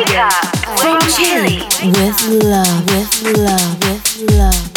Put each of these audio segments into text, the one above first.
From Chile. With love, with love, with love,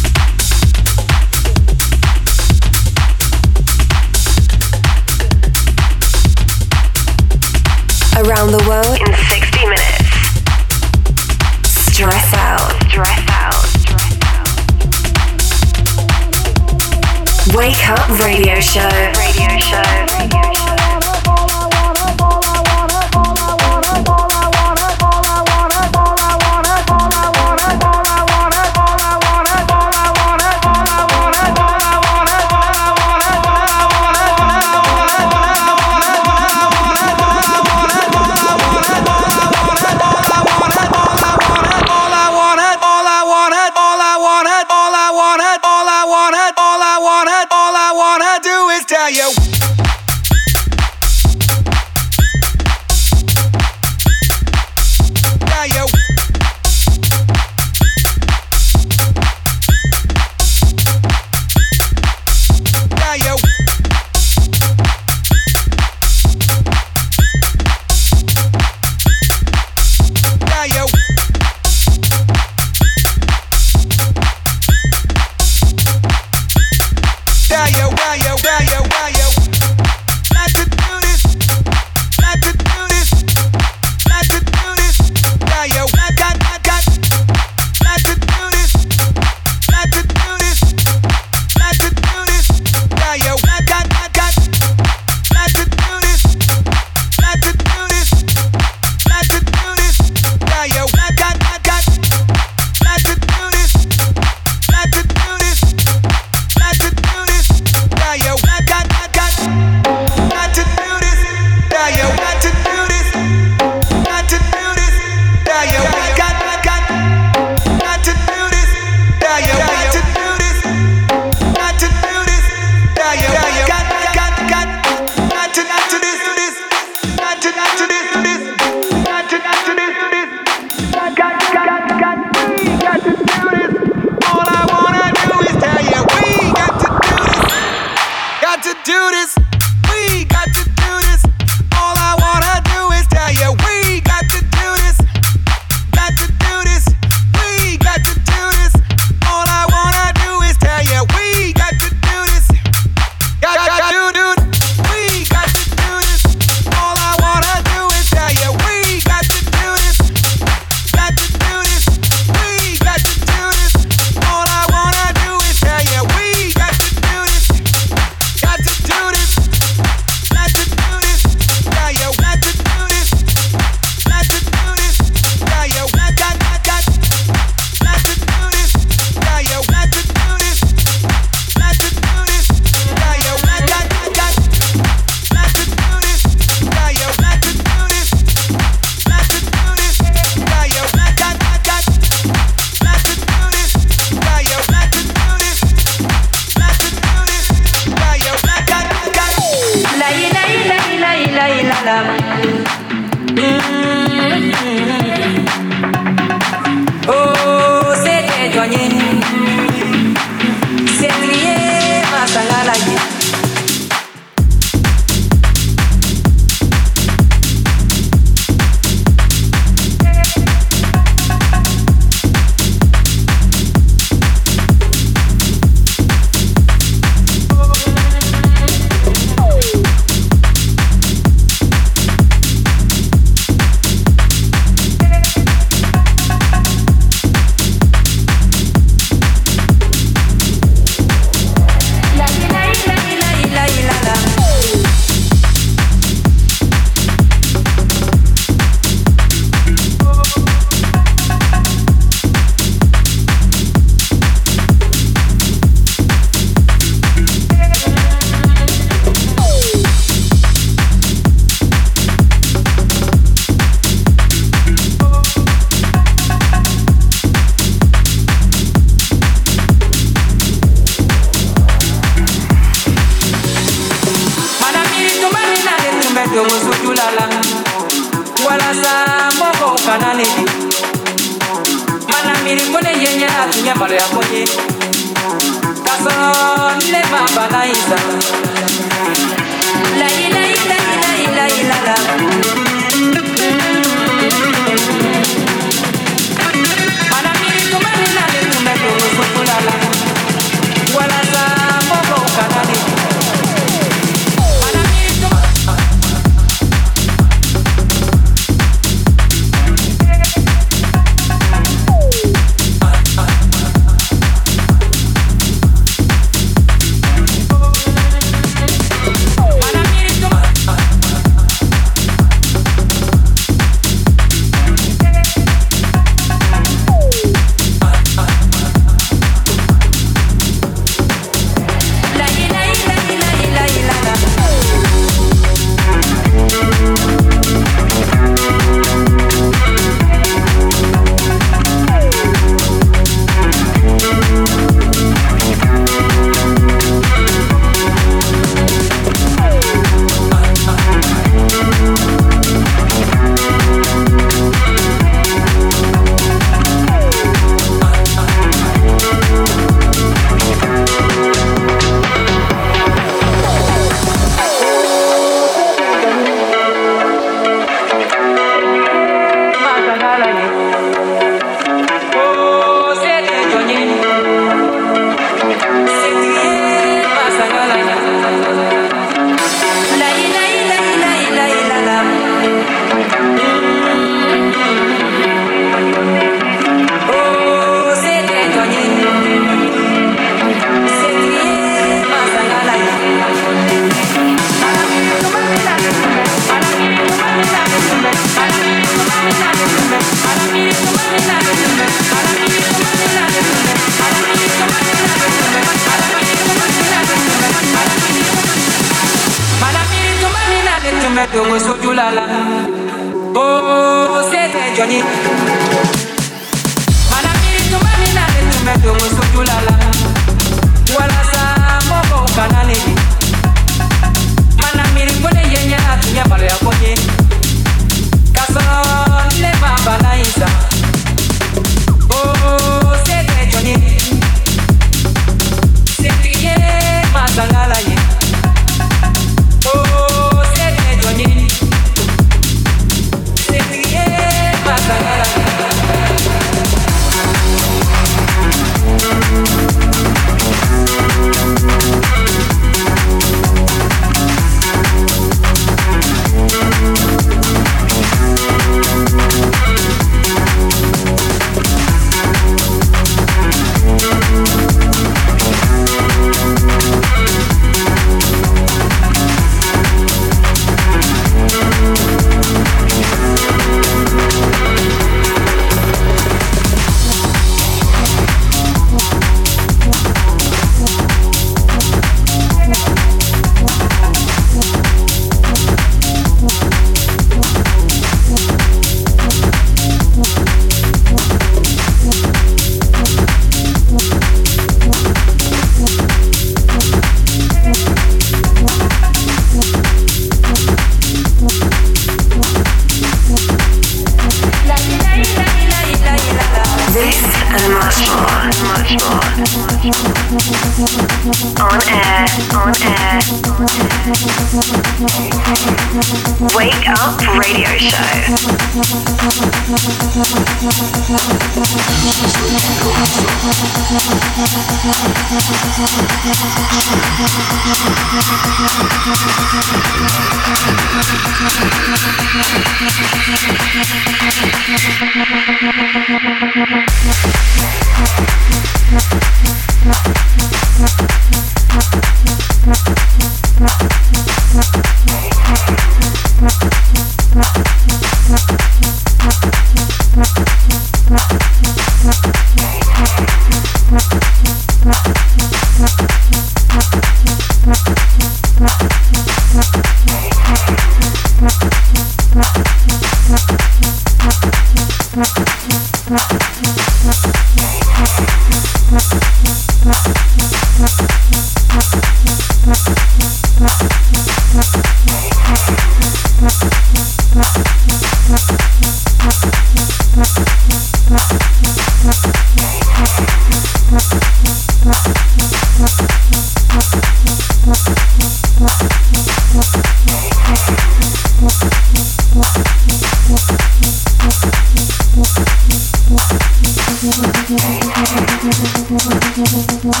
Just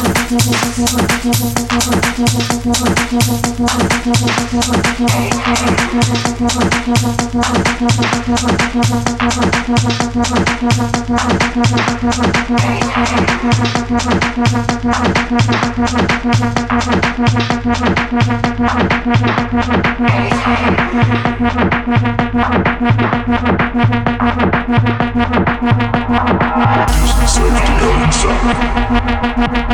to go inside.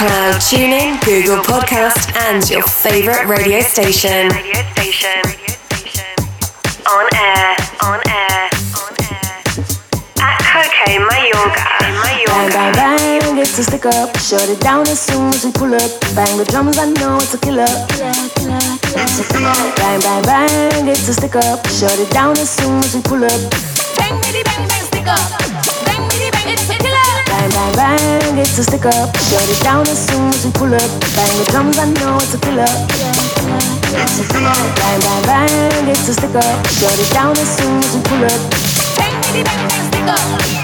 Uh, Mixcloud, TuneIn, Google Podcast, and your favorite radio station. Radio station. On air, on air, on air. At Coke Mayorga. Bang, bang, bang, it's a stick up. Shut it down as soon as we pull up. Bang the drums, I know it's a killer. It's a killer. Bang, bang, bang, it's a stick up. Shut it down as soon as we pull up. Bang, bang, bang, stick up. Bang, bang, bang, it's a stick up. Shut it down as soon as we pull up. Bang the drums, I know it's a killer. It's a killer. Bang, bang, bang, it's a stick up. Shut it down as soon as we pull up. Bang, bang, bang, stick up.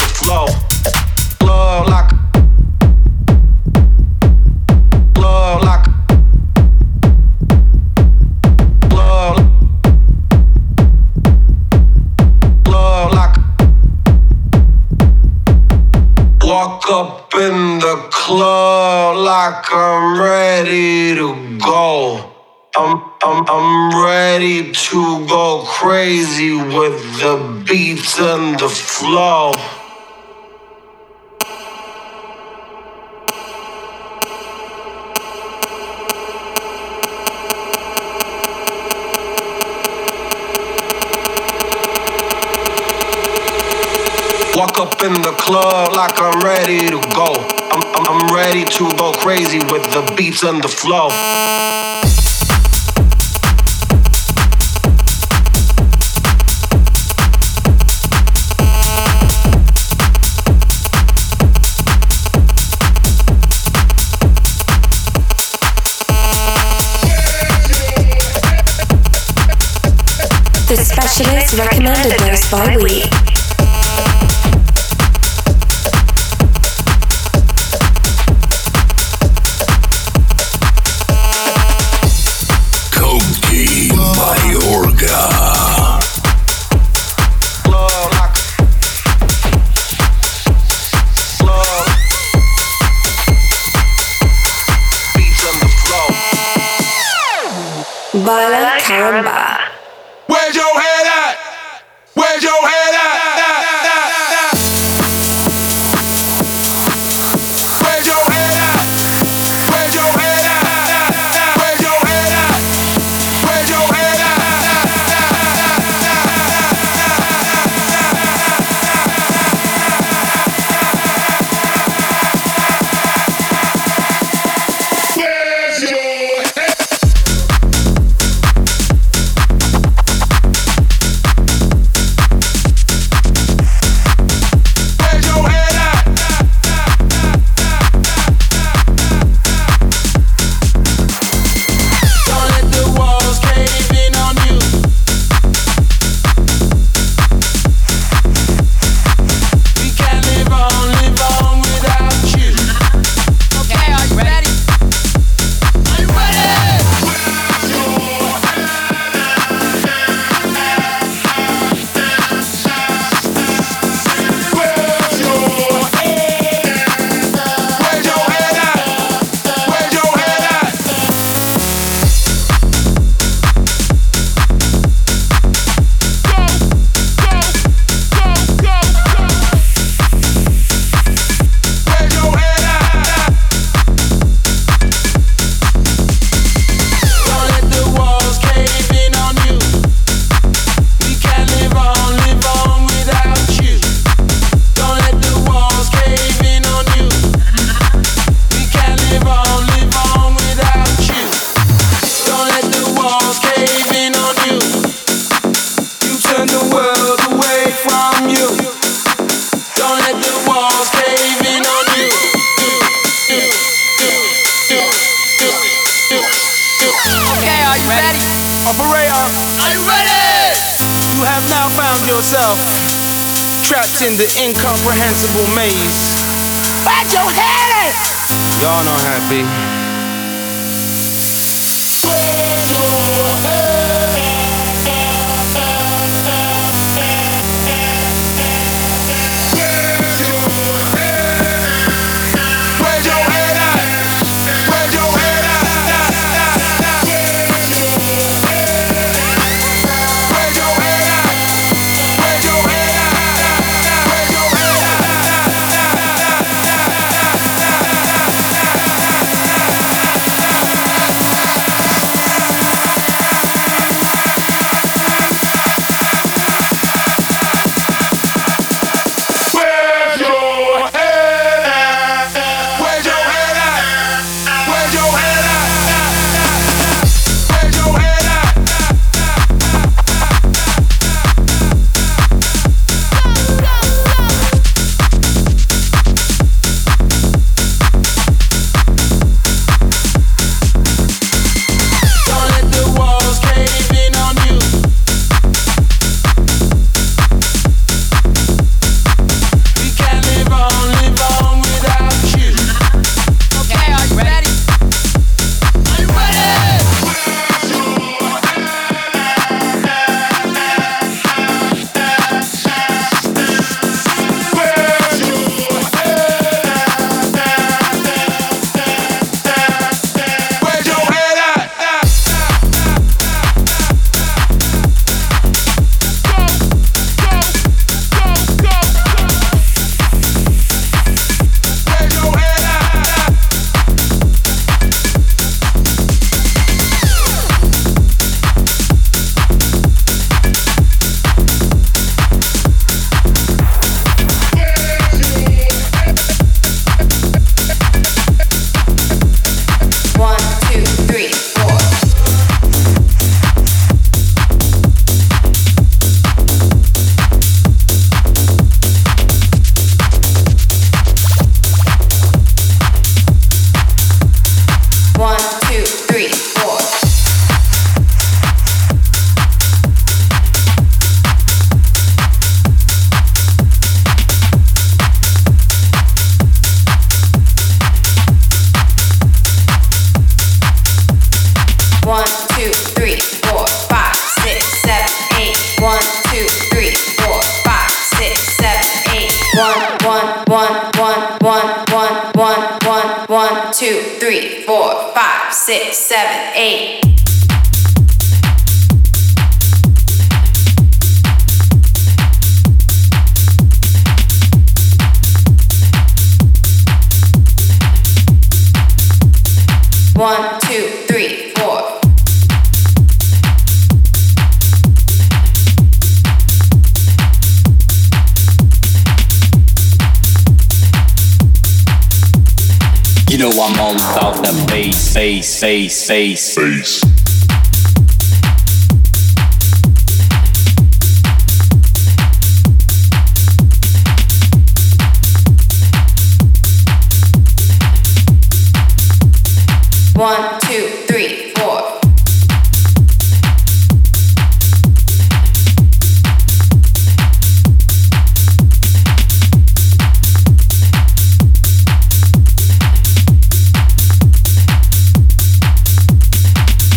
flow, like. Walk up in the club like I'm ready to go. I'm, I'm, I'm ready to go crazy with the beats and the flow. club like I'm ready to go. I'm, I'm, I'm ready to go crazy with the beats and the flow. The specialist recommended this by week. Y'all not happy.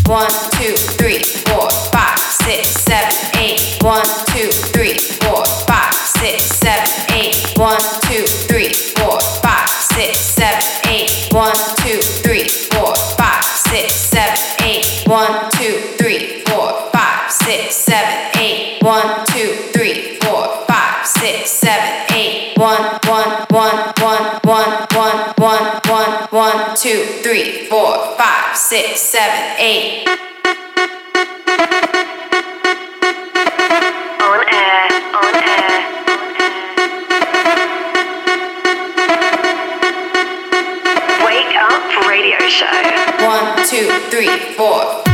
One, two, three, four, five, six, seven, eight. One, two, three, four. two, three, four, five, six, seven, eight. Show. One, two, three, four.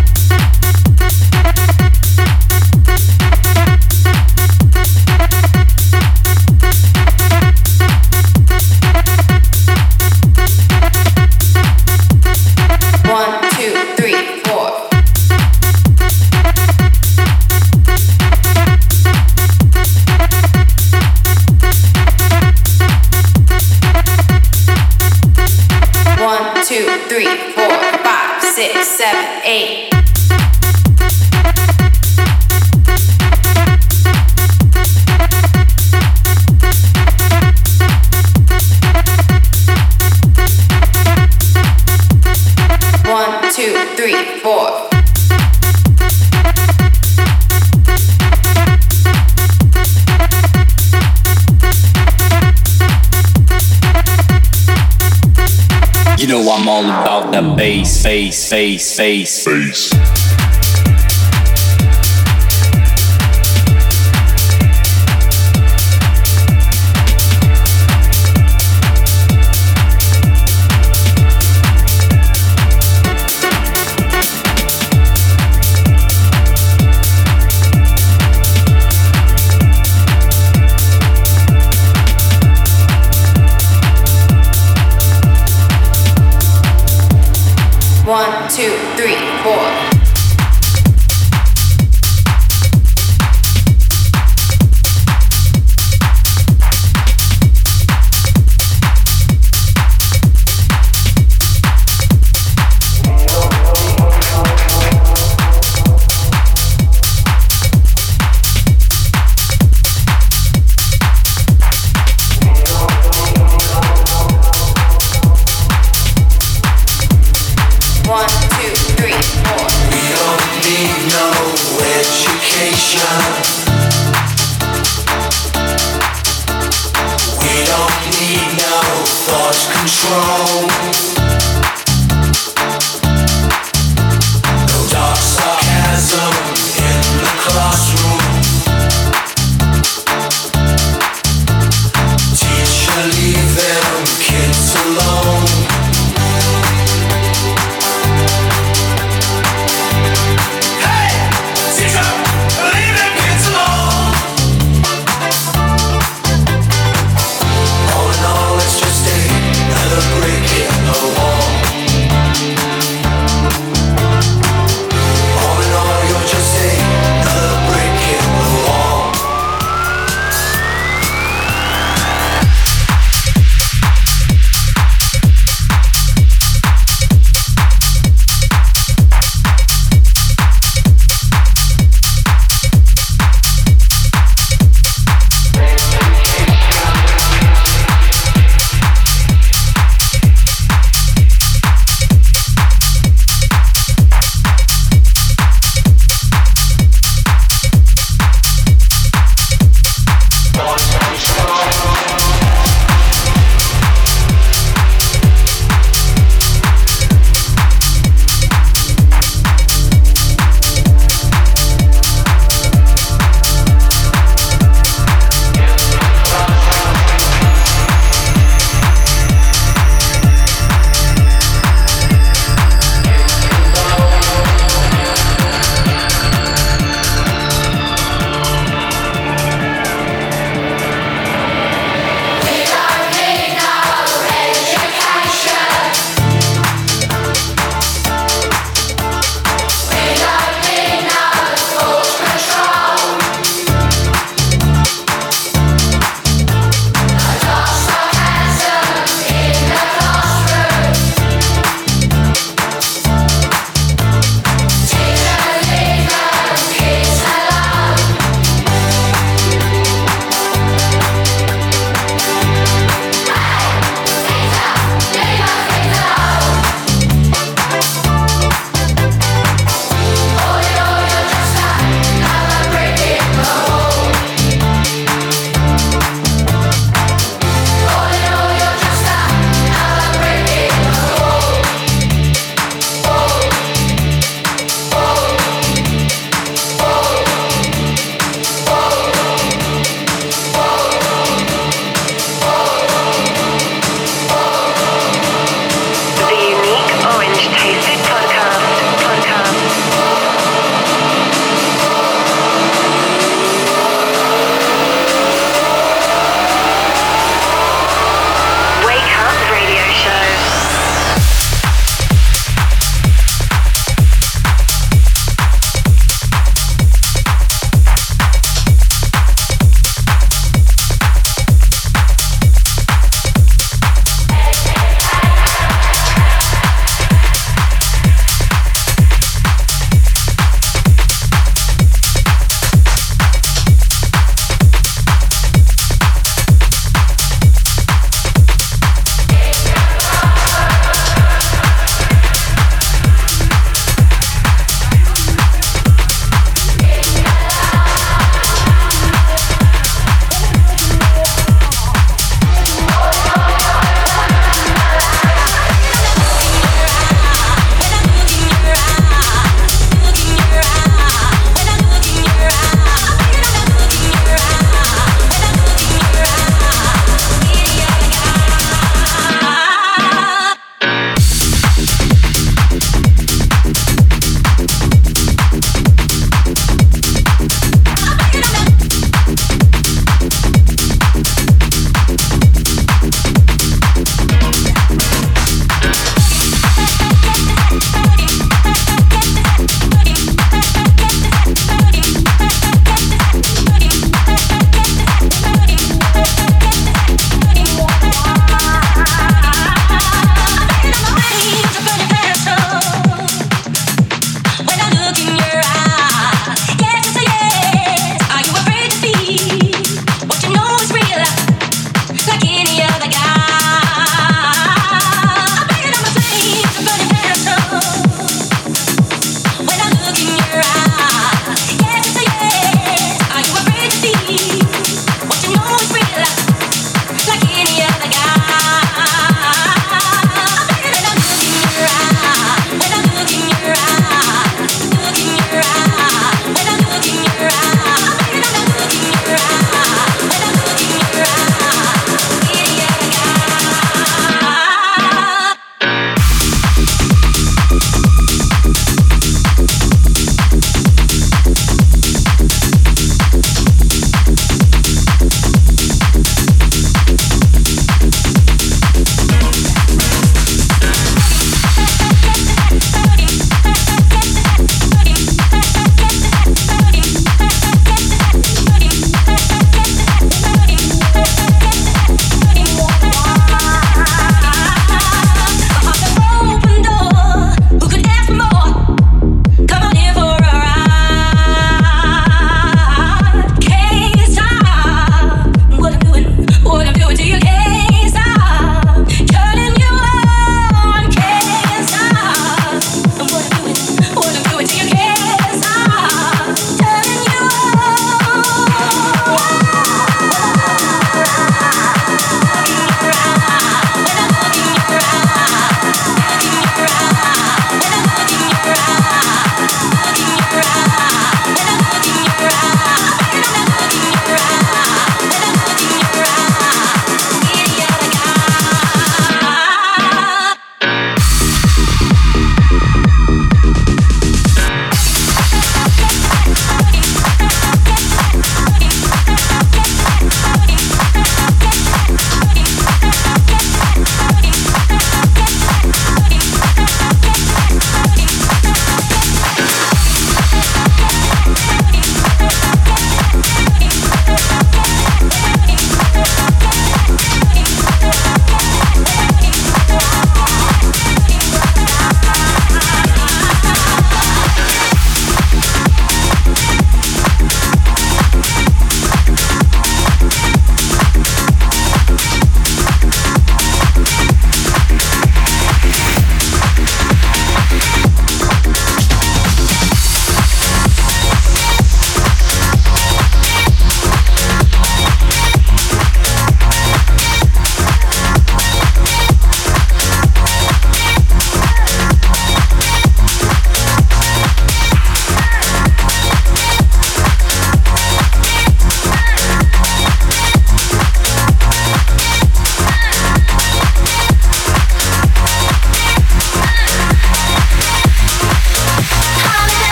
the bass, bass, bass, bass. bass.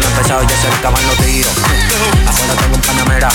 no he empezado, ya se acaban los tiros. Afuera tengo un panamera.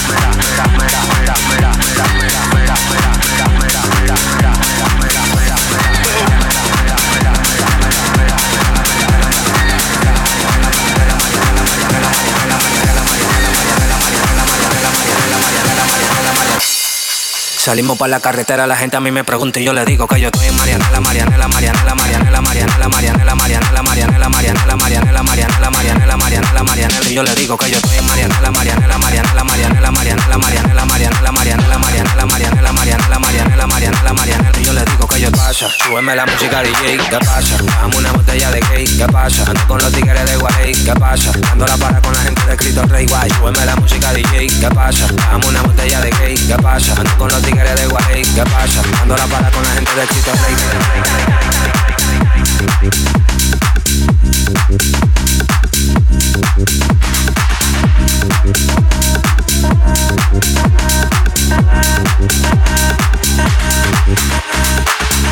Salimos para la carretera, la gente a mí me pregunta y yo le digo que yo estoy en Marianela, Marianela, Marianela, Marianela, Marianela, Marianela, Marianela, Marianela, Marianela, Marianela, Marianela, Marianela, Marianela, Marianela, y yo le digo que yo estoy en Marianela, Marianela, Marianela, Marianela, Marianela, Marianela, Marianela, Marianela, Marianela, Marianela, Marianela, Marianela, Marianela, Marianela, y yo le digo que yo pasa, súbeme la música DJ, ¿qué pasa? Dame una botella de cake, ¿qué pasa? Ando con los tigres de Guay, ¿qué pasa? Ando la para con la gente de Cristo Rey Guay, súbeme la música DJ, ¿qué pasa? Dame una botella de cake, ¿qué pasa? Ando con los de Guay, ¿qué pasa? Dando la para con la gente de Cristo Rey.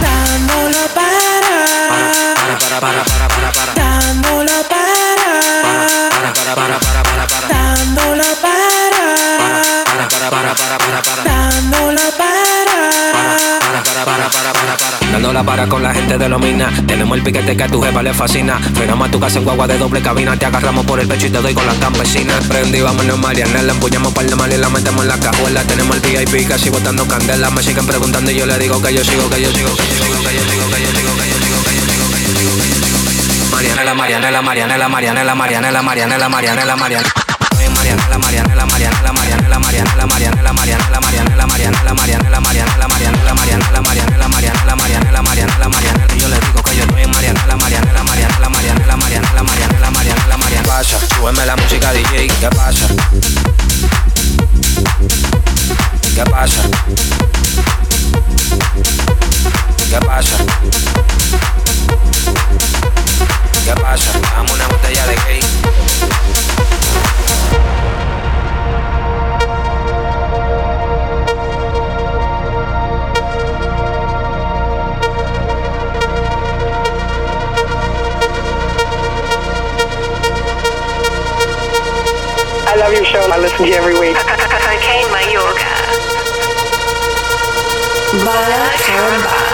Dándolo para, para, para, para, para, para, para. dándolo para, Para, para, para, para, para. para, para, para, para. Dándola para. Para, para, para, para, para. Dándola para con la gente de los minas. Tenemos el piquete que a tu jefa le fascina. Frenamos a tu casa en guagua de doble cabina. Te agarramos por el pecho y te doy con la campesina. Prendí, vámonos, Marianela. Empuñamos par de mal y la metemos en la cajuela. Tenemos el VIP casi botando candela. Me siguen preguntando y yo le digo que yo sigo, que yo sigo, que yo sigo, que yo sigo, que yo sigo, que yo sigo, que yo sigo, que yo sigo. Marianela, Marianela, Marianela, Marianela, Marianela, Marianela, Marianela, Marianela. Marianela, Marianela, Marianela, Marianela, Marianela, Marianela, Marianela, Marianela, Marianela, Marianela, Marianela, Marianela, Marianela, Marianela, Marianela, Marianela, Marianela, Marianela, yo le digo que yo estoy en Marianela, Marianela, pasa? Súbeme la música ¿qué pasa? ¿Qué pasa? ¿Qué pasa? ¿Qué pasa? Dame una botella de gay. Love your show. I listen to you every week. Cocaine Mayorga. Bala Caramba.